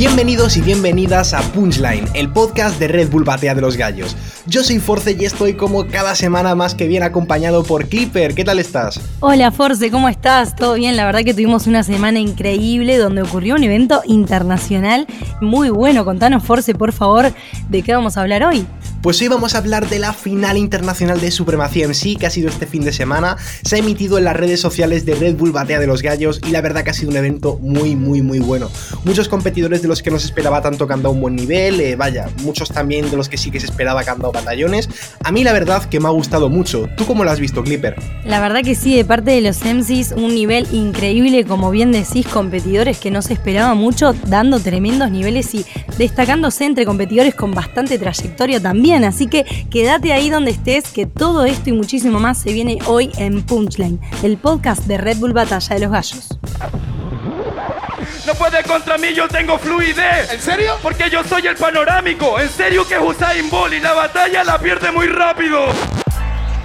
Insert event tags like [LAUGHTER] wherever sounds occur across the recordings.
Bienvenidos y bienvenidas a Punchline, el podcast de Red Bull Batea de los Gallos. Yo soy Force y estoy como cada semana más que bien acompañado por Clipper. ¿Qué tal estás? Hola Force, ¿cómo estás? ¿Todo bien? La verdad que tuvimos una semana increíble donde ocurrió un evento internacional muy bueno. Contanos Force, por favor, de qué vamos a hablar hoy. Pues hoy vamos a hablar de la final internacional de Supremacía sí, que ha sido este fin de semana. Se ha emitido en las redes sociales de Red Bull Batea de los Gallos y la verdad que ha sido un evento muy, muy, muy bueno. Muchos competidores de los que no se esperaba tanto que han dado un buen nivel, eh, vaya, muchos también de los que sí que se esperaba que han dado batallones. A mí la verdad que me ha gustado mucho. ¿Tú cómo lo has visto, Clipper? La verdad que sí, de parte de los MCs, un nivel increíble, como bien decís, competidores que no se esperaba mucho, dando tremendos niveles y destacándose entre competidores con bastante trayectoria también Así que quédate ahí donde estés, que todo esto y muchísimo más se viene hoy en Punchline, el podcast de Red Bull Batalla de los Gallos. No puede contra mí, yo tengo fluidez. ¿En serio? Porque yo soy el panorámico. En serio que Usain Bolt y la batalla la pierde muy rápido.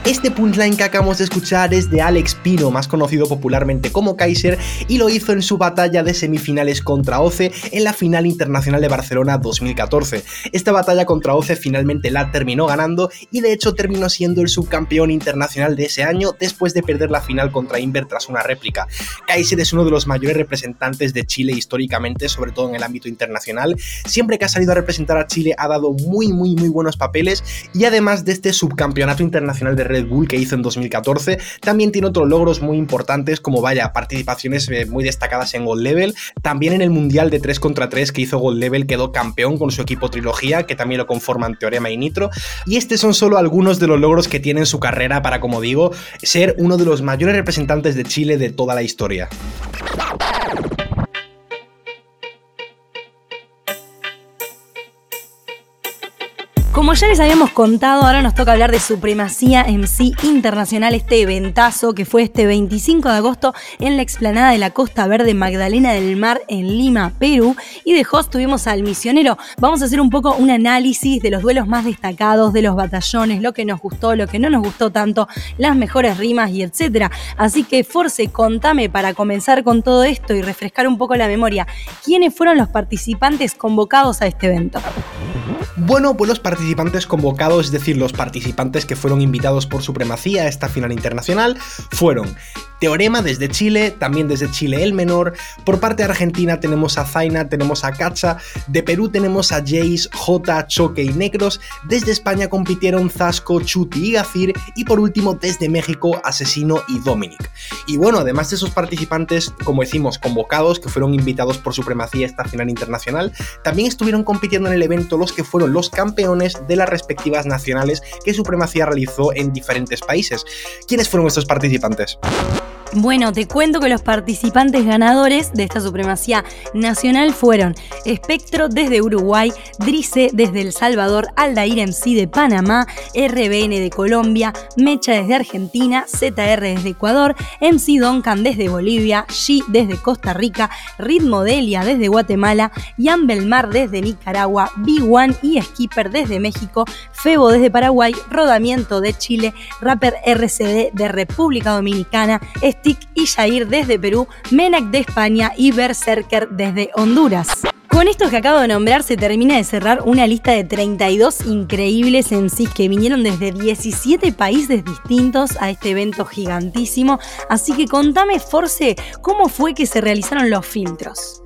Este punchline que acabamos de escuchar es de Alex Pino, más conocido popularmente como Kaiser, y lo hizo en su batalla de semifinales contra Oce en la final internacional de Barcelona 2014. Esta batalla contra Oce finalmente la terminó ganando y de hecho terminó siendo el subcampeón internacional de ese año después de perder la final contra Inver tras una réplica. Kaiser es uno de los mayores representantes de Chile históricamente, sobre todo en el ámbito internacional. Siempre que ha salido a representar a Chile ha dado muy muy muy buenos papeles y además de este subcampeonato internacional de Red Bull que hizo en 2014. También tiene otros logros muy importantes como vaya, participaciones eh, muy destacadas en Gold Level. También en el Mundial de 3 contra 3 que hizo Gold Level quedó campeón con su equipo Trilogía, que también lo conforman Teorema y Nitro. Y estos son solo algunos de los logros que tiene en su carrera para, como digo, ser uno de los mayores representantes de Chile de toda la historia. Como ya les habíamos contado, ahora nos toca hablar de Supremacía sí internacional, este eventazo que fue este 25 de agosto en la explanada de la Costa Verde Magdalena del Mar en Lima, Perú. Y de host tuvimos al misionero. Vamos a hacer un poco un análisis de los duelos más destacados, de los batallones, lo que nos gustó, lo que no nos gustó tanto, las mejores rimas y etcétera. Así que Force, contame para comenzar con todo esto y refrescar un poco la memoria, ¿quiénes fueron los participantes convocados a este evento? Bueno, pues los participantes convocados, es decir, los participantes que fueron invitados por supremacía a esta final internacional, fueron Teorema desde Chile, también desde Chile el menor. Por parte de Argentina tenemos a Zaina, tenemos a Cacha. De Perú tenemos a Jace, J, Choque y Negros. Desde España compitieron Zasco, Chuti y Gacir. Y por último, desde México, Asesino y Dominic. Y bueno, además de esos participantes, como decimos, convocados, que fueron invitados por Supremacía a esta final internacional, también estuvieron compitiendo en el evento los que fueron los campeones de las respectivas nacionales que Supremacía realizó en diferentes países. ¿Quiénes fueron estos participantes? Bueno, te cuento que los participantes ganadores de esta supremacía nacional fueron Espectro desde Uruguay, Drice desde El Salvador, Aldair MC de Panamá, RBN de Colombia, Mecha desde Argentina, ZR desde Ecuador, MC Duncan desde Bolivia, G desde Costa Rica, Ritmo Delia desde Guatemala, Jan Belmar desde Nicaragua, B1 y Skipper desde México, Febo desde Paraguay, Rodamiento de Chile, Rapper RCD de República Dominicana, y Jair desde Perú, Menac de España y Berserker desde Honduras. Con estos que acabo de nombrar se termina de cerrar una lista de 32 increíbles en sí que vinieron desde 17 países distintos a este evento gigantísimo. Así que contame, Force, ¿cómo fue que se realizaron los filtros?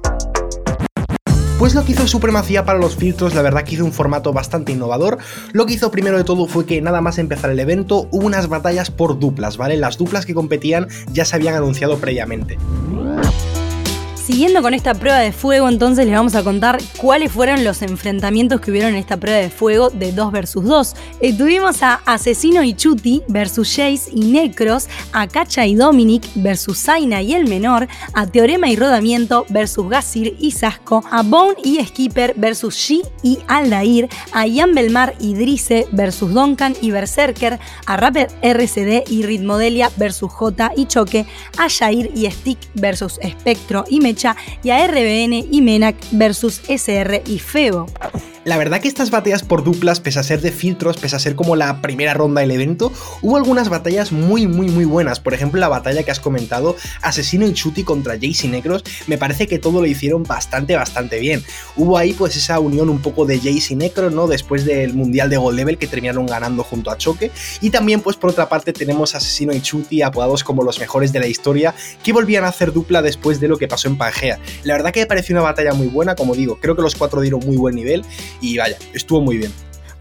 Pues lo que hizo Supremacía para los filtros, la verdad que hizo un formato bastante innovador. Lo que hizo primero de todo fue que nada más empezar el evento hubo unas batallas por duplas, ¿vale? Las duplas que competían ya se habían anunciado previamente. Siguiendo con esta prueba de fuego, entonces les vamos a contar cuáles fueron los enfrentamientos que hubieron en esta prueba de fuego de 2 versus 2. Eh, tuvimos a Asesino y Chuti versus Jace y Necros, a Cacha y Dominic versus Zaina y el menor, a Teorema y Rodamiento versus Gazir y Sasco, a Bone y Skipper versus Shi y Aldair, a Ian Belmar y Drice versus Duncan y Berserker, a Rapper RCD y Ritmodelia versus J y Choque, a Jair y Stick versus Spectro y Mecha Y a RBN y Menac versus SR y Febo. La verdad que estas batallas por duplas, pese a ser de filtros, pese a ser como la primera ronda del evento, hubo algunas batallas muy muy muy buenas. Por ejemplo, la batalla que has comentado, Asesino y Chuti contra Jace y Negros, me parece que todo lo hicieron bastante bastante bien. Hubo ahí pues esa unión un poco de Jace y Necro, ¿no? Después del Mundial de Gold Level que terminaron ganando junto a Choque. Y también pues por otra parte tenemos Asesino y Chuti apodados como los mejores de la historia, que volvían a hacer dupla después de lo que pasó en La verdad que me pareció una batalla muy buena, como digo, creo que los cuatro dieron muy buen nivel y vaya, estuvo muy bien.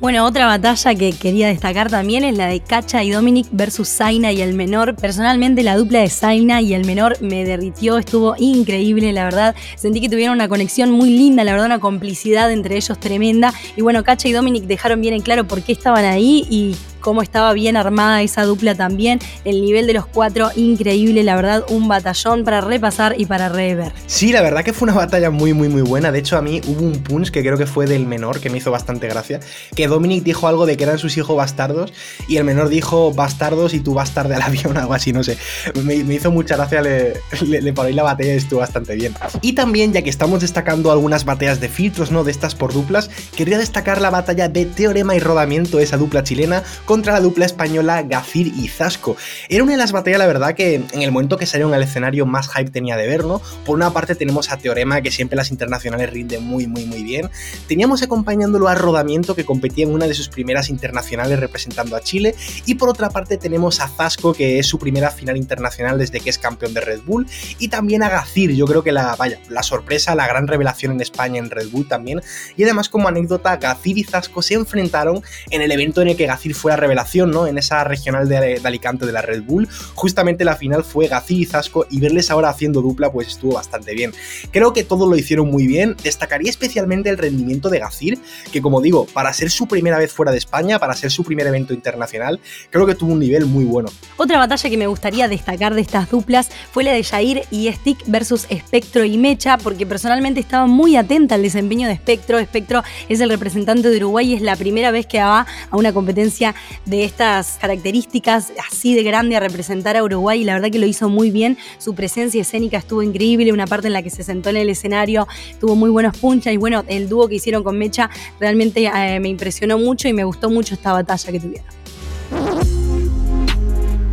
Bueno, otra batalla que quería destacar también es la de Cacha y Dominic versus Zaina y el menor. Personalmente la dupla de Zaina y el menor me derritió, estuvo increíble, la verdad. Sentí que tuvieron una conexión muy linda, la verdad, una complicidad entre ellos tremenda. Y bueno, Cacha y Dominic dejaron bien en claro por qué estaban ahí y cómo estaba bien armada esa dupla también. El nivel de los cuatro, increíble, la verdad, un batallón para repasar y para rever. Sí, la verdad que fue una batalla muy, muy, muy buena. De hecho, a mí hubo un punch que creo que fue del menor, que me hizo bastante gracia, que Dominic dijo algo de que eran sus hijos bastardos y el menor dijo bastardos y tú bastarde al avión, [LAUGHS] algo así, no sé. Me, hizo mucha gracia, le, le, la batalla y estuvo bastante bien. Y también, ya que estamos destacando algunas batallas de filtros, ¿no? De estas por duplas, quería destacar la batalla de Teorema y Rodamiento, esa dupla chilena, contra la dupla española Gazir y Zasco. Era una de las batallas, la verdad, que en el momento que salieron al escenario más hype tenía de ver, ¿no? Por una parte tenemos a Teorema, que siempre las internacionales rinde muy, muy, muy bien. Teníamos acompañándolo a Rodamiento, que competía en una de sus primeras internacionales representando a Chile. Y por otra parte tenemos a Zasco, que es su primera final internacional desde que es campeón de Red Bull. Y también a Gazir, yo creo que la, vaya, la sorpresa, la gran revelación en España en Red Bull también. Y además, como anécdota, Gazir y Zasco se enfrentaron en el evento en el que Gazir fue revelación en esa regional de, Alicante de la Red Bull. Justamente la final fue Gazir y Zasco y verles ahora haciendo dupla pues estuvo bastante bien. Creo que todo lo hicieron muy bien. Destacaría especialmente el rendimiento de Gazir, que como digo, para ser su primera vez fuera de España, para ser su primer evento internacional, creo que tuvo un nivel muy bueno. Otra batalla que me gustaría destacar de estas duplas fue la de Jair y Stick versus Espectro y Mecha, porque personalmente estaba muy atenta al desempeño de Espectro. Espectro es el representante de Uruguay y es la primera vez que va a una competencia de estas características así de grande a representar a Uruguay y la verdad que lo hizo muy bien. Su presencia escénica estuvo increíble, una parte en la que se sentó en el escenario, tuvo muy buenos punchas y bueno, el dúo que hicieron con Mecha realmente eh, me impresionó mucho y me gustó mucho esta batalla que tuvieron.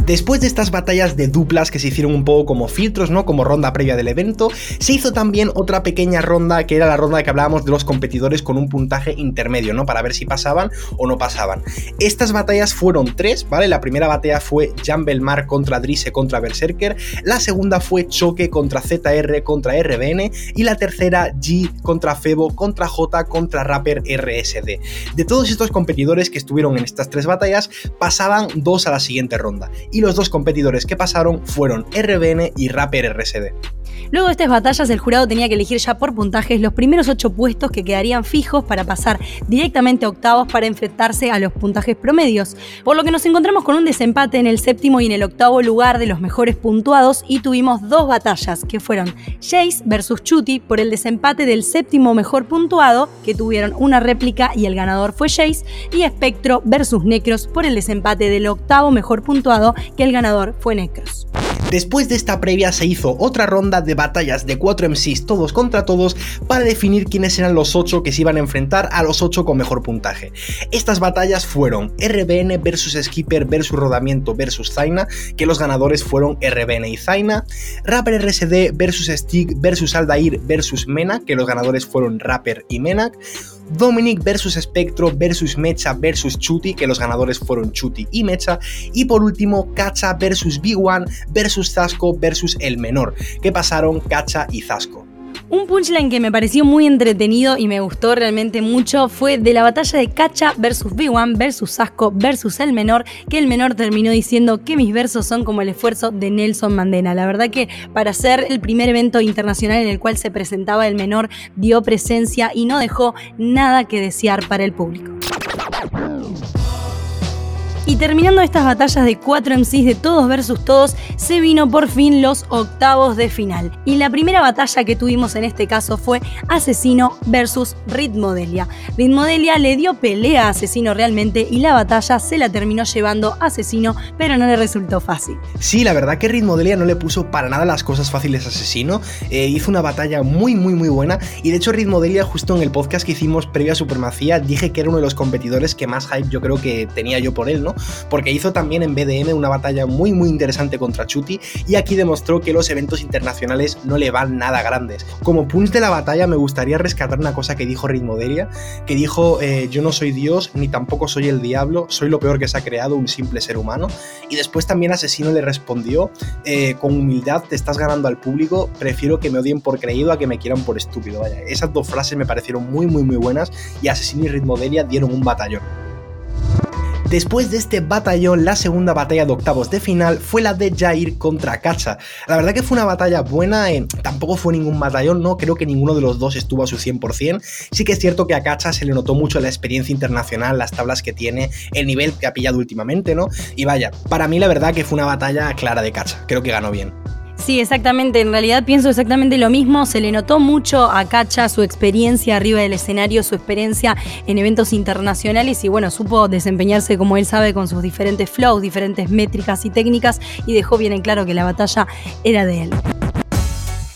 Después de estas batallas de duplas que se hicieron un poco como filtros, ¿no? Como ronda previa del evento, se hizo también otra pequeña ronda que era la ronda que hablábamos de los competidores con un puntaje intermedio, ¿no? Para ver si pasaban o no pasaban. Estas batallas fueron tres, ¿vale? La primera batalla fue Jan Belmar contra Drise contra Berserker, la segunda fue Choque contra ZR contra RBN y la tercera G contra Febo contra J contra Rapper RSD. De todos estos competidores que estuvieron en estas tres batallas, pasaban dos a la siguiente ronda y los dos competidores que pasaron fueron RBN y Rapper RSD. Luego de estas batallas, el jurado tenía que elegir ya por puntajes los primeros ocho puestos que quedarían fijos para pasar directamente a octavos para enfrentarse a los puntajes promedios. Por lo que nos encontramos con un desempate en el séptimo y en el octavo lugar de los mejores puntuados y tuvimos dos batallas que fueron Jace versus Chuti por el desempate del séptimo mejor puntuado, que tuvieron una réplica y el ganador fue Jace, y Spectro versus Necros por el desempate del octavo mejor puntuado, que el ganador fue Necros. Después de esta previa se hizo otra ronda de batallas de 4 MCs todos contra todos para definir quiénes eran los 8 que se iban a enfrentar a los 8 con mejor puntaje. Estas batallas fueron RBN versus Skipper versus Rodamiento versus Zaina, que los ganadores fueron RBN y Zaina, Rapper RSD versus Stick versus Aldair versus Mena, que los ganadores fueron Rapper y Menak, Dominic versus Spectro versus Mecha versus Chuti, que los ganadores fueron Chuti y Mecha, y por último Kacha versus Big One versus Zasco versus el menor, que pasaron Kacha y Zasco. Un punchline que me pareció muy entretenido y me gustó realmente mucho fue de la batalla de Cacha versus B1 versus Sasco versus el menor, que el menor terminó diciendo que mis versos son como el esfuerzo de Nelson Mandela. La verdad que para ser el primer evento internacional en el cual se presentaba el menor, dio presencia y no dejó nada que desear para el público. Y terminando estas batallas de 4 MCs de todos versus todos, se vino por fin los octavos de final. Y la primera batalla que tuvimos en este caso fue Asesino versus Ritmodelia. Ritmodelia le dio pelea a Asesino realmente y la batalla se la terminó llevando Asesino, pero no le resultó fácil. Sí, la verdad que Ritmodelia no le puso para nada las cosas fáciles a Asesino. Eh, hizo una batalla muy, muy, muy buena. Y de hecho, Ritmodelia, justo en el podcast que hicimos previo a Supremacía, dije que era uno de los competidores que más hype yo creo que tenía yo por él, ¿no? Porque hizo también en BDM una batalla muy, muy interesante contra Chuti y aquí demostró que los eventos internacionales no le van nada grandes. Como punch de la batalla, me gustaría rescatar una cosa que dijo Ritmodelia, que dijo: eh, Yo no soy Dios ni tampoco soy el diablo, soy lo peor que se ha creado, un simple ser humano. Y después también Asesino le respondió: eh, Con humildad te estás ganando al público, prefiero que me odien por creído a que me quieran por estúpido. Vaya, esas dos frases me parecieron muy, muy, muy buenas y Asesino y Ritmodelia dieron un batallón. Después de este batallón, la segunda batalla de octavos de final fue la de Jair contra Kacha. La verdad que fue una batalla buena, eh, tampoco fue ningún batallón, no creo que ninguno de los dos estuvo a su 100%. Sí que es cierto que a Kacha se le notó mucho la experiencia internacional, las tablas que tiene, el nivel que ha pillado últimamente, ¿no? Y vaya, para mí la verdad que fue una batalla clara de Kacha, creo que ganó bien. Sí, exactamente. En realidad pienso exactamente lo mismo. Se le notó mucho a Cacha su experiencia arriba del escenario, su experiencia en eventos internacionales y bueno, supo desempeñarse como él sabe con sus diferentes flows, diferentes métricas y técnicas y dejó bien en claro que la batalla era de él.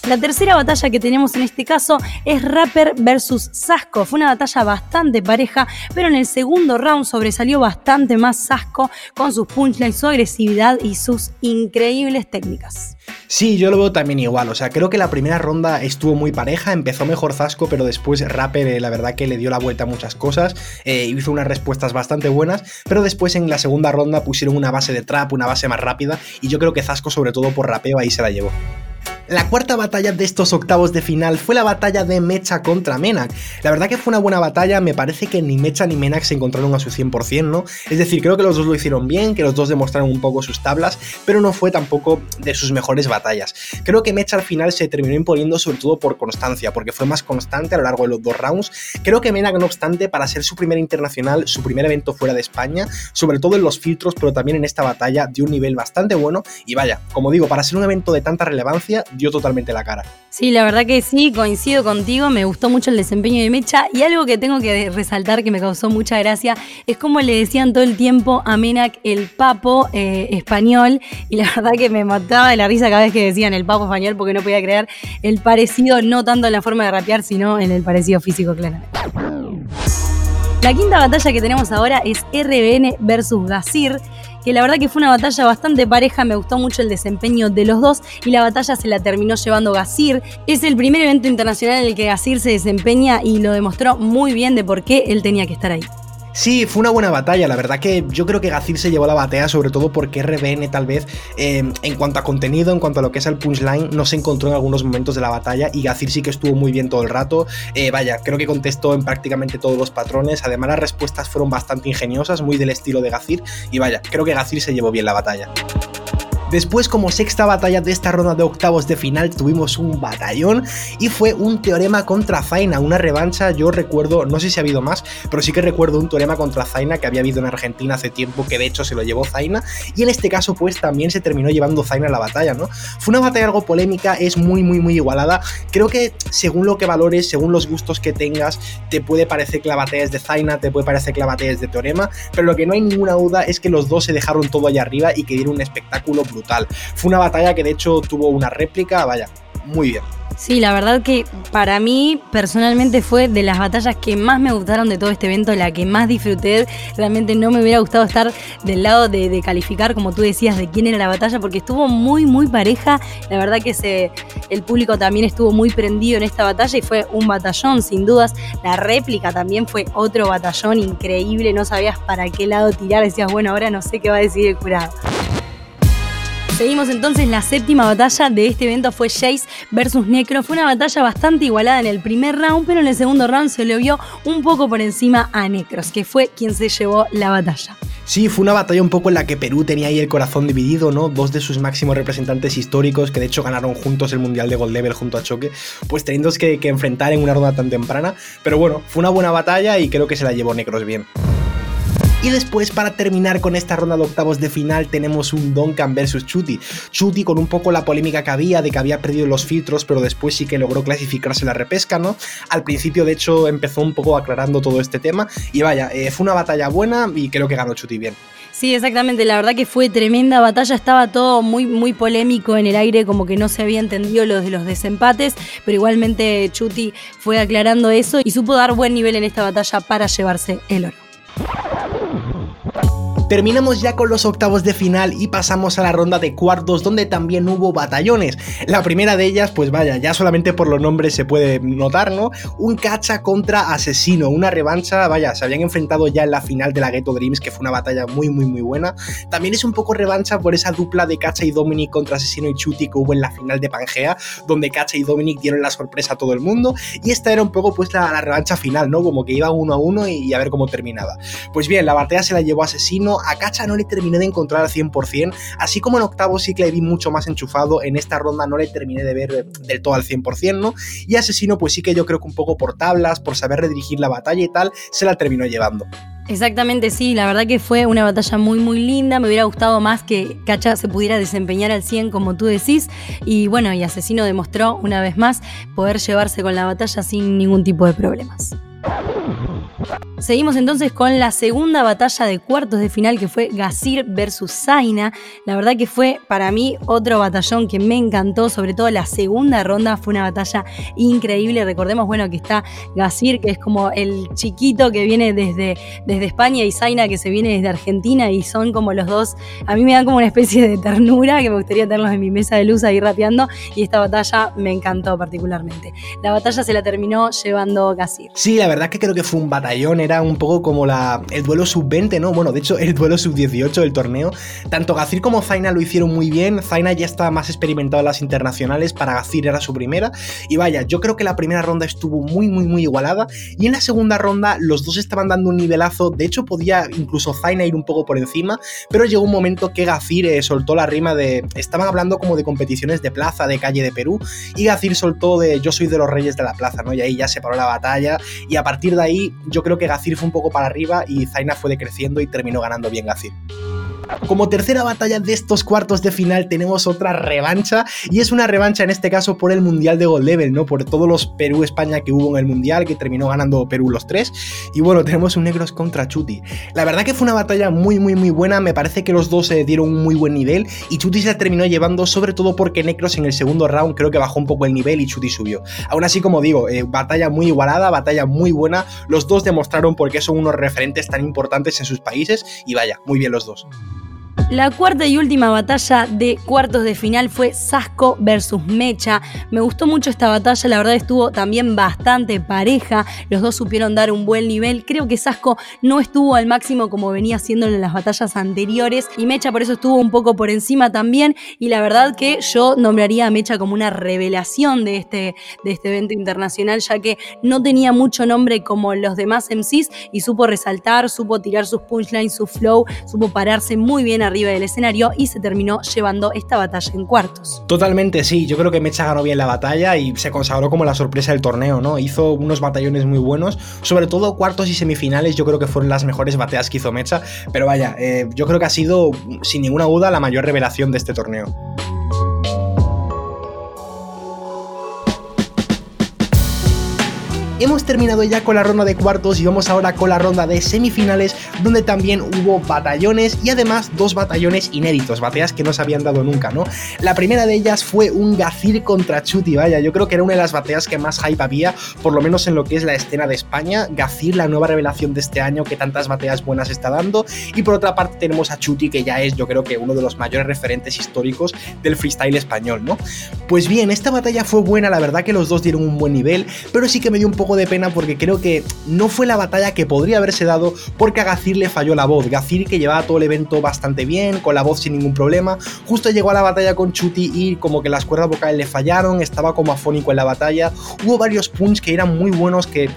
La tercera batalla que tenemos en este caso es Rapper versus Sasco. Fue una batalla bastante pareja, pero en el segundo round sobresalió bastante más Sasco con sus punchlines, su agresividad y sus increíbles técnicas. Sí, yo lo veo también igual. O sea, creo que la primera ronda estuvo muy pareja. Empezó mejor Zasco, pero después Rapper, eh, la verdad que le dio la vuelta a muchas cosas. Eh, hizo unas respuestas bastante buenas. Pero después en la segunda ronda pusieron una base de trap, una base más rápida. Y yo creo que Zasco, sobre todo por rapeo, ahí se la llevó. La cuarta batalla de estos octavos de final fue la batalla de Mecha contra Menak. La verdad que fue una buena batalla, me parece que ni Mecha ni Menak se encontraron a su 100%, ¿no? Es decir, creo que los dos lo hicieron bien, que los dos demostraron un poco sus tablas, pero no fue tampoco de sus mejores batallas. Creo que Mecha al final se terminó imponiendo sobre todo por constancia, porque fue más constante a lo largo de los dos rounds. Creo que Menak, no obstante, para ser su primer internacional, su primer evento fuera de España, sobre todo en los filtros, pero también en esta batalla, dio un nivel bastante bueno. Y vaya, como digo, para ser un evento de tanta relevancia, dio totalmente la cara. Sí, la verdad que sí, coincido contigo, me gustó mucho el desempeño de Mecha y algo que tengo que resaltar que me causó mucha gracia es como le decían todo el tiempo a Menak el papo eh, español y la [LAUGHS] verdad que me mataba de la risa cada vez que decían el papo español porque no podía creer el parecido, no tanto en la forma de rapear, sino en el parecido físico, claramente. La quinta batalla que tenemos ahora es RBN versus Gazir que la verdad que fue una batalla bastante pareja, me gustó mucho el desempeño de los dos y la batalla se la terminó llevando Gazir. Es el primer evento internacional en el que Gazir se desempeña y lo demostró muy bien de por qué él tenía que estar ahí. Sí, fue una buena batalla. La verdad que yo creo que Gazir se llevó la batalla, sobre todo porque RBN tal vez, eh, en cuanto a contenido, en cuanto a lo que es el punchline, no se encontró en algunos momentos de la batalla y Gazir sí que estuvo muy bien todo el rato. Eh, vaya, creo que contestó en prácticamente todos los patrones. Además, las respuestas fueron bastante ingeniosas, muy del estilo de Gazir. Y vaya, creo que Gazir se llevó bien la batalla. Después, como sexta batalla de esta ronda de octavos de final, tuvimos un batallón y fue un teorema contra Zaina, una revancha. Yo recuerdo, no sé si ha habido más, pero sí que recuerdo un teorema contra Zaina que había habido en Argentina hace tiempo, que de hecho se lo llevó Zaina, y en este caso, pues también se terminó llevando Zaina a la batalla, ¿no? Fue una batalla algo polémica, es muy, muy, muy igualada. Creo que según lo que valores, según los gustos que tengas, te puede parecer que la batalla es de Zaina, te puede parecer que la batalla es de teorema, pero lo que no hay ninguna duda es que los dos se dejaron todo allá arriba y que dieron un espectáculo brutal fue una batalla que de hecho tuvo una réplica, vaya, muy bien. Sí, la verdad que para mí personalmente fue de las batallas que más me gustaron de todo este evento, la que más disfruté. Realmente no me hubiera gustado estar del lado de, calificar, como tú decías, de quién era la batalla, porque estuvo muy, muy pareja. La verdad que el público también estuvo muy prendido en esta batalla y fue un batallón, sin dudas. La réplica también fue otro batallón increíble, no sabías para qué lado tirar, decías, bueno, ahora no sé qué va a decir el jurado. Seguimos entonces la séptima batalla de este evento fue Jace versus Necro. Fue una batalla bastante igualada en el primer round, pero en el segundo round se le vio un poco por encima a Necros, que fue quien se llevó la batalla. Sí, fue una batalla un poco en la que Perú tenía ahí el corazón dividido, ¿no? Dos de sus máximos representantes históricos, que de hecho ganaron juntos el Mundial de Gold Level junto a Choque, pues teniendo que, que enfrentar en una ronda tan temprana. Pero bueno, fue una buena batalla y creo que se la llevó Necros bien. Y después, para terminar con esta ronda de octavos de final, tenemos un Duncan versus Chuti. Chuti con un poco la polémica que había de que había perdido los filtros, pero después sí que logró clasificarse la repesca, ¿no? Al principio, de hecho, empezó un poco aclarando todo este tema. Y vaya, eh, fue una batalla buena y creo que ganó Chuti bien. Sí, exactamente. La verdad que fue tremenda batalla. Estaba todo muy, muy polémico en el aire, como que no se había entendido los de los desempates, pero igualmente Chuti fue aclarando eso y supo dar buen nivel en esta batalla para llevarse el oro. Terminamos ya con los octavos de final y pasamos a la ronda de cuartos donde también hubo batallones. La primera de ellas, pues vaya, ya solamente por los nombres se puede notar, ¿no? Un cacha contra asesino, una revancha, vaya, se habían enfrentado ya en la final de la Ghetto Dreams, que fue una batalla muy, muy, muy buena. También es un poco revancha por esa dupla de cacha y Dominic contra asesino y Chuti que hubo en la final de Pangea, donde cacha y Dominic dieron la sorpresa a todo el mundo. Y esta era un poco pues la, revancha final, ¿no? Como que iban uno a uno y, y a ver cómo terminaba. Pues bien, la batalla se la llevó asesino a Cacha no le terminé de encontrar al 100%, así como en octavo sí que le vi mucho más enchufado, en esta ronda no le terminé de ver del todo al 100%, ¿no? Y Asesino pues sí que yo creo que un poco por tablas, por saber redirigir la batalla y tal, se la terminó llevando. Exactamente, sí, la verdad que fue una batalla muy muy linda, me hubiera gustado más que Cacha se pudiera desempeñar al 100 como tú decís y bueno, y Asesino demostró una vez más poder llevarse con la batalla sin ningún tipo de problemas. Seguimos entonces con la segunda batalla de cuartos de final que fue Gazir versus Zaina. La verdad que fue para mí otro batallón que me encantó, sobre todo la segunda ronda fue una batalla increíble. Recordemos, bueno, que está Gazir, que es como el chiquito que viene desde, desde España y Zaina que se viene desde Argentina y son como los dos, a mí me dan como una especie de ternura que me gustaría tenerlos en mi mesa de luz ahí rapeando y esta batalla me encantó particularmente. La batalla se la terminó llevando Gazir. Sí, la verdad que creo que fue un batallón, era un poco como la, el duelo sub-20, ¿no? Bueno, de hecho, el duelo sub-18 del torneo. Tanto Gazir como Zaina lo hicieron muy bien. Zaina ya estaba más experimentado en las internacionales, para Gazir era su primera. Y vaya, yo creo que la primera ronda estuvo muy, muy, muy igualada. Y en la segunda ronda los dos estaban dando un nivelazo. De hecho, podía incluso Zaina ir un poco por encima. Pero llegó un momento que Gazir eh, soltó la rima de. Estaban hablando como de competiciones de plaza, de calle de Perú. Y Gazir soltó de Yo soy de los reyes de la plaza, ¿no? Y ahí ya se paró la batalla. A partir de ahí, yo creo que Gazir fue un poco para arriba y Zaina fue decreciendo y terminó ganando bien Gazir. Como tercera batalla de estos cuartos de final tenemos otra revancha y es una revancha en este caso por el Mundial de Gold Level, ¿no? Por todos los Perú-España que hubo en el Mundial, que terminó ganando Perú los tres. Y bueno, tenemos un Negros contra Chuti. La verdad que fue una batalla muy, muy, muy buena. Me parece que los dos se dieron un muy buen nivel y Chuti se terminó llevando sobre todo porque Necros en el segundo round creo que bajó un poco el nivel y Chuti subió. Aún así, como digo, eh, batalla muy igualada, batalla muy buena. Los dos demostraron por qué son unos referentes tan importantes en sus países y vaya, muy bien los dos. La cuarta y última batalla de cuartos de final fue Sasco versus Mecha. Me gustó mucho esta batalla, la verdad estuvo también bastante pareja. Los dos supieron dar un buen nivel. Creo que Sasco no estuvo al máximo como venía haciendo en las batallas anteriores y Mecha por eso estuvo un poco por encima también. Y la verdad que yo nombraría a Mecha como una revelación de este, de este evento internacional, ya que no tenía mucho nombre como los demás MCs y supo resaltar, supo tirar sus punchlines, su flow, supo pararse muy bien arriba del escenario y se terminó llevando esta batalla en cuartos. Totalmente, sí. Yo creo que Mecha ganó bien la batalla y se consagró como la sorpresa del torneo, ¿no? Hizo unos batallones muy buenos, sobre todo cuartos y semifinales. Yo creo que fueron las mejores batallas que hizo Mecha, pero vaya, eh, yo creo que ha sido sin ninguna duda la mayor revelación de este torneo. Hemos terminado ya con la ronda de cuartos y vamos ahora con la ronda de semifinales donde también hubo batallones y además dos batallones inéditos, batallas que no se habían dado nunca, ¿no? La primera de ellas fue un Gazir contra Chuti, vaya, yo creo que era una de las batallas que más hype había, por lo menos en lo que es la escena de España. Gazir, la nueva revelación de este año que tantas batallas buenas está dando y por otra parte tenemos a Chuti que ya es yo creo que uno de los mayores referentes históricos del freestyle español, ¿no? Pues bien, esta batalla fue buena, la verdad que los dos dieron un buen nivel, pero sí que me dio un poco de pena porque creo que no fue la batalla que podría haberse dado porque a Gazir le falló la voz. Gazir que llevaba todo el evento bastante bien, con la voz sin ningún problema, justo llegó a la batalla con Chuti y como que las cuerdas vocales le fallaron, estaba como afónico en la batalla. Hubo varios punch que eran muy buenos que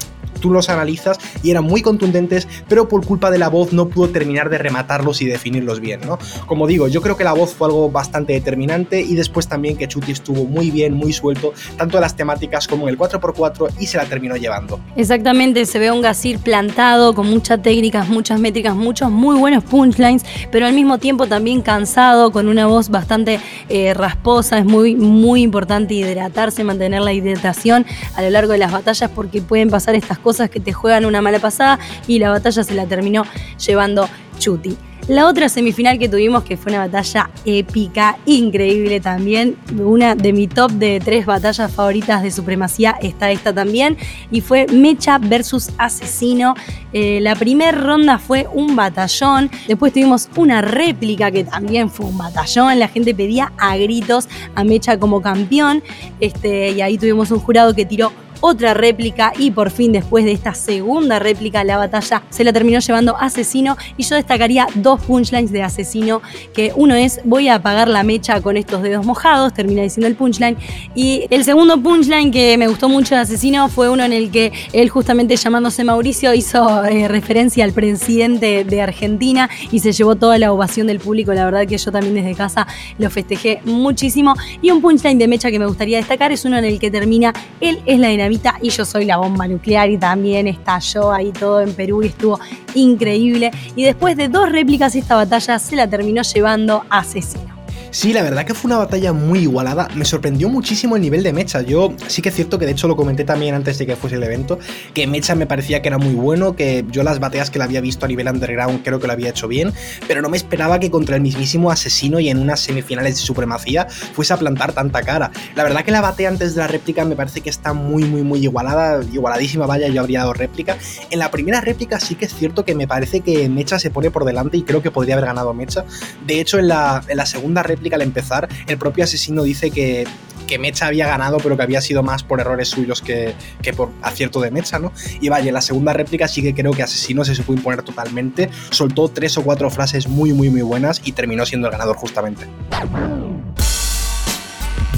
tú los analizas y eran muy contundentes, pero por culpa de la voz no pudo terminar de rematarlos y definirlos bien, ¿no? Como digo, yo creo que la voz fue algo bastante determinante y después también que Chuti estuvo muy bien, muy suelto, tanto en las temáticas como en el 4x4 y se la terminó llevando. Exactamente, se ve un Gasir plantado, con muchas técnicas, muchas métricas, muchos muy buenos punchlines, pero al mismo tiempo también cansado, con una voz bastante eh, rasposa, es muy, muy importante hidratarse, mantener la hidratación a lo largo de las batallas porque pueden pasar estas cosas que te juegan una mala pasada y la batalla se la terminó llevando Chuti. La otra semifinal que tuvimos, que fue una batalla épica, increíble también, una de mi top de tres batallas favoritas de supremacía está esta también, y fue Mecha versus Asesino. Eh, la primera ronda fue un batallón, después tuvimos una réplica que también fue un batallón, la gente pedía a gritos a Mecha como campeón, este, y ahí tuvimos un jurado que tiró otra réplica y por fin después de esta segunda réplica la batalla se la terminó llevando Asesino y yo destacaría dos punchlines de Asesino que uno es voy a apagar la mecha con estos dedos mojados, termina diciendo el punchline y el segundo punchline que me gustó mucho de Asesino fue uno en el que él justamente llamándose Mauricio hizo eh, referencia al presidente de Argentina y se llevó toda la ovación del público, la verdad que yo también desde casa lo festejé muchísimo. Y un punchline de mecha que me gustaría destacar es uno en el que termina él es la dinamita y yo soy la bomba nuclear y también estalló ahí todo en Perú y estuvo increíble. Y después de dos réplicas esta batalla se la terminó llevando Asesino. Sí, la verdad que fue una batalla muy igualada. Me sorprendió muchísimo el nivel de Mecha. Yo sí que es cierto que de hecho lo comenté también antes de que fuese el evento, que Mecha me parecía que era muy bueno, que yo las batallas que le había visto a nivel underground creo que lo había hecho bien, pero no me esperaba que contra el mismísimo asesino y en unas semifinales de supremacía fuese a plantar tanta cara. La verdad que la batalla antes de la réplica me parece que está muy, muy, muy igualada, igualadísima, vaya, yo habría dado réplica. En la primera réplica sí que es cierto que me parece que Mecha se pone por delante y creo que podría haber ganado Mecha. De hecho, en la, en la segunda réplica al empezar, el propio asesino dice que, que Mecha había ganado, pero que había sido más por errores suyos que, que por acierto de Mecha, ¿no? Y vaya, en la segunda réplica sí que creo que Asesino se supo imponer totalmente, soltó tres o cuatro frases muy, muy, muy buenas y terminó siendo el ganador justamente.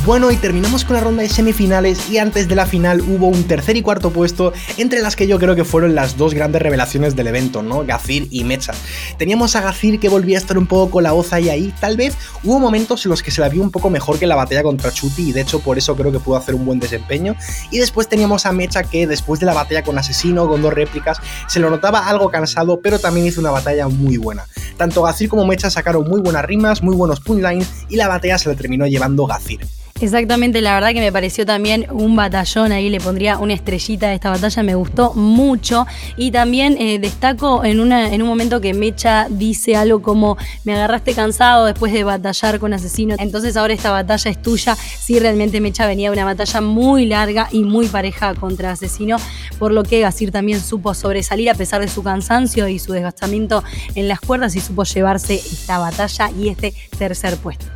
Bueno, y terminamos con la ronda de semifinales y antes de la final hubo un tercer y cuarto puesto entre las que yo creo que fueron las dos grandes revelaciones del evento, ¿no? Gazir y Mecha. Teníamos a Gazir que volvía a estar un poco con la voz ahí ahí, tal vez hubo momentos en los que se la vio un poco mejor que la batalla contra Chuti y de hecho por eso creo que pudo hacer un buen desempeño. Y después teníamos a Mecha que después de la batalla con Asesino, con dos réplicas, se lo notaba algo cansado, pero también hizo una batalla muy buena. Tanto Gazir como Mecha sacaron muy buenas rimas, muy buenos punchlines y la batalla se la terminó llevando Gazir. Exactamente, la verdad que me pareció también un batallón, ahí le pondría una estrellita a esta batalla, me gustó mucho y también eh, destaco en, en un momento que Mecha dice algo como me agarraste cansado después de batallar con asesino, entonces ahora esta batalla es tuya, sí realmente Mecha venía de una batalla muy larga y muy pareja contra asesino, por lo que Gasir también supo sobresalir a pesar de su cansancio y su desgastamiento en las cuerdas y supo llevarse esta batalla y este tercer puesto.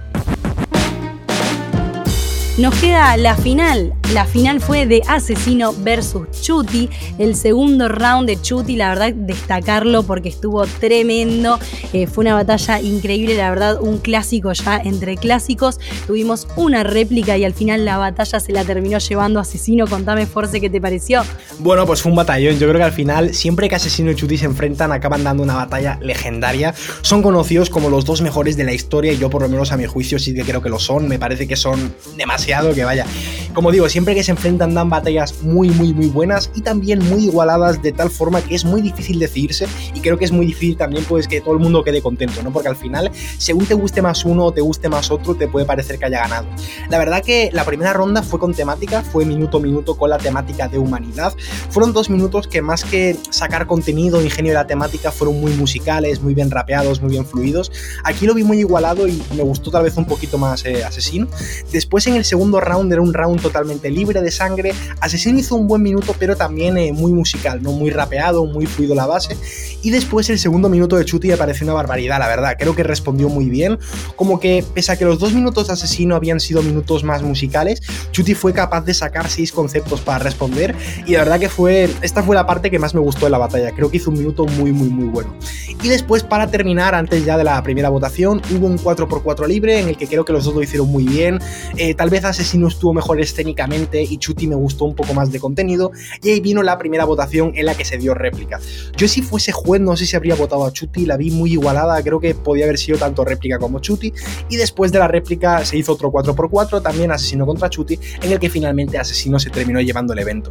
Nos queda la final. La final fue de Asesino versus Chuti. El segundo round de Chuti, la verdad, destacarlo porque estuvo tremendo. Eh, fue una batalla increíble, la verdad, un clásico ya entre clásicos. Tuvimos una réplica y al final la batalla se la terminó llevando Asesino. Contame, Force, ¿qué te pareció? Bueno, pues fue un batallón. Yo creo que al final, siempre que Asesino y Chuti se enfrentan, acaban dando una batalla legendaria. Son conocidos como los dos mejores de la historia y yo, por lo menos a mi juicio, sí que creo que lo son. Me parece que son demasiado que vaya. Como digo, siempre que se enfrentan dan batallas muy, muy, muy buenas y también muy igualadas de tal forma que es muy difícil decidirse y creo que es muy difícil también pues que todo el mundo quede contento, ¿no? Porque al final, según te guste más uno o te guste más otro, te puede parecer que haya ganado. La verdad que la primera ronda fue con temática, fue minuto a minuto con la temática de humanidad. Fueron dos minutos que más que sacar contenido, ingenio de la temática, fueron muy musicales, muy bien rapeados, muy bien fluidos. Aquí lo vi muy igualado y me gustó tal vez un poquito más eh, asesino. Después en el segundo segundo round era un round totalmente libre de sangre. Asesino hizo un buen minuto, pero también eh, muy musical, ¿no? Muy rapeado, muy fluido la base. Y después el segundo minuto de Chuti me pareció una barbaridad, la verdad. Creo que respondió muy bien. Como que, pese a que los dos minutos de Asesino habían sido minutos más musicales, Chuti fue capaz de sacar seis conceptos para responder. Y la verdad que fue. Esta fue la parte que más me gustó de la batalla. Creo que hizo un minuto muy, muy, muy bueno. Y después, para terminar, antes ya de la primera votación, hubo un 4x4 libre en el que creo que los dos lo hicieron muy bien. Eh, tal vez Asesino estuvo mejor técnicamente y Chuti me gustó un poco más de contenido. Y ahí vino la primera votación en la que se dio réplica. Yo si fuese juez no sé si habría votado a Chuti, la vi muy igualada, creo que podía haber sido tanto réplica como Chuti. Y después de la réplica se hizo otro 4x4, también Asesino contra Chuti, en el que finalmente Asesino se terminó llevando el evento.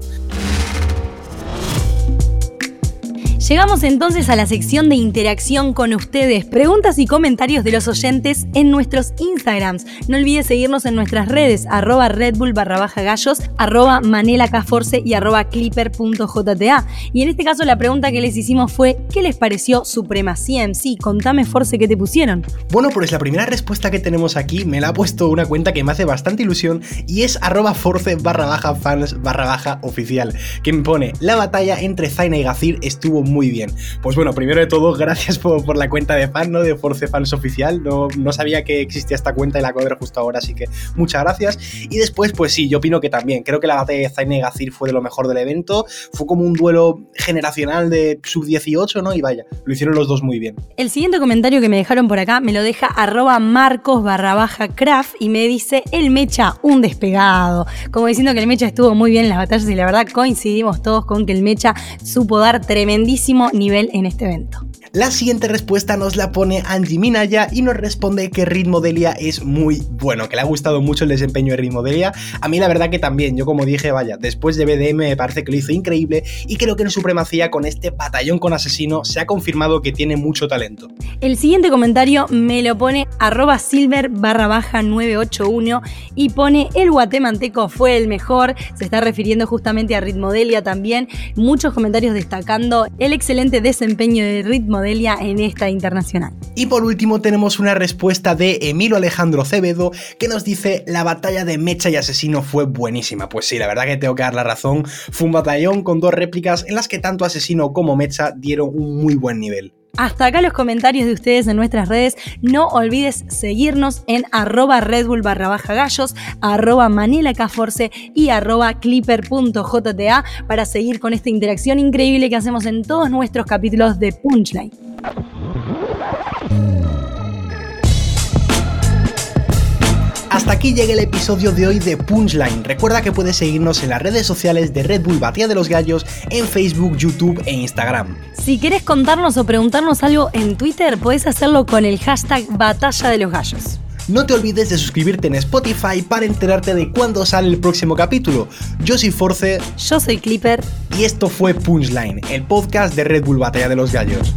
Llegamos entonces a la sección de interacción con ustedes, preguntas y comentarios de los oyentes en nuestros Instagrams. No olvides seguirnos en nuestras redes, arroba Red barra baja gallos, arroba Manela y arroba clipper.jta. Y en este caso la pregunta que les hicimos fue, ¿qué les pareció Supremacía MC? Contame Force qué te pusieron. Bueno, pues la primera respuesta que tenemos aquí me la ha puesto una cuenta que me hace bastante ilusión y es arroba Force barra baja fans barra baja oficial, que me pone, la batalla entre Zaina y Gazir estuvo muy muy bien. Pues bueno, primero de todo, [LAUGHS] gracias por, la cuenta de fan, ¿no? De Force Fans Oficial. No, no sabía que existía esta cuenta y la acabo ver justo ahora, así que muchas gracias. Y después, pues sí, yo opino que también. Creo que la batalla de Zayn y Gazir fue de lo mejor del evento. Fue como un duelo generacional de sub-18, ¿no? Y vaya, lo hicieron los dos muy bien. El siguiente comentario que me dejaron por acá me lo deja arroba marcos barra baja craft y me dice el mecha un despegado. Como diciendo que el mecha estuvo muy bien en las batallas y la verdad coincidimos todos con que el mecha supo dar tremendísimo nivel en este evento. La siguiente respuesta nos la pone Angie Minaya y nos responde que Ritmo Delia es muy bueno, que le ha gustado mucho el desempeño de Ritmo Delia. A mí la verdad que también, yo como dije, vaya, después de BDM me parece que lo hizo increíble y creo que en Supremacía con este batallón con asesino se ha confirmado que tiene mucho talento. El siguiente comentario me lo pone arroba silver barra baja 981 y pone el guatemalteco fue el mejor, se está refiriendo justamente a Ritmo Delia también, muchos comentarios destacando el excelente desempeño de Ritmo Delia en esta internacional. Y por último tenemos una respuesta de Emilio Alejandro Cévedo que nos dice la batalla de Mecha y Asesino fue buenísima. Pues sí, la verdad que tengo que dar la razón. Fue un batallón con dos réplicas en las que tanto Asesino como Mecha dieron un muy buen nivel. Hasta acá los comentarios de ustedes en nuestras redes. No olvides seguirnos en arroba Red barra baja gallos, arroba Manila y arroba clipper.jta para seguir con esta interacción increíble que hacemos en todos nuestros capítulos de Punchline. Hasta aquí llega el episodio de hoy de Punchline. Recuerda que puedes seguirnos en las redes sociales de Red Bull Batía de los Gallos en Facebook, YouTube e Instagram. Si quieres contarnos o preguntarnos algo en Twitter, puedes hacerlo con el hashtag Batalla de los Gallos. No te olvides de suscribirte en Spotify para enterarte de cuándo sale el próximo capítulo. Yo soy Force. Yo soy Clipper. Y esto fue Punchline, el podcast de Red Bull Batalla de los Gallos.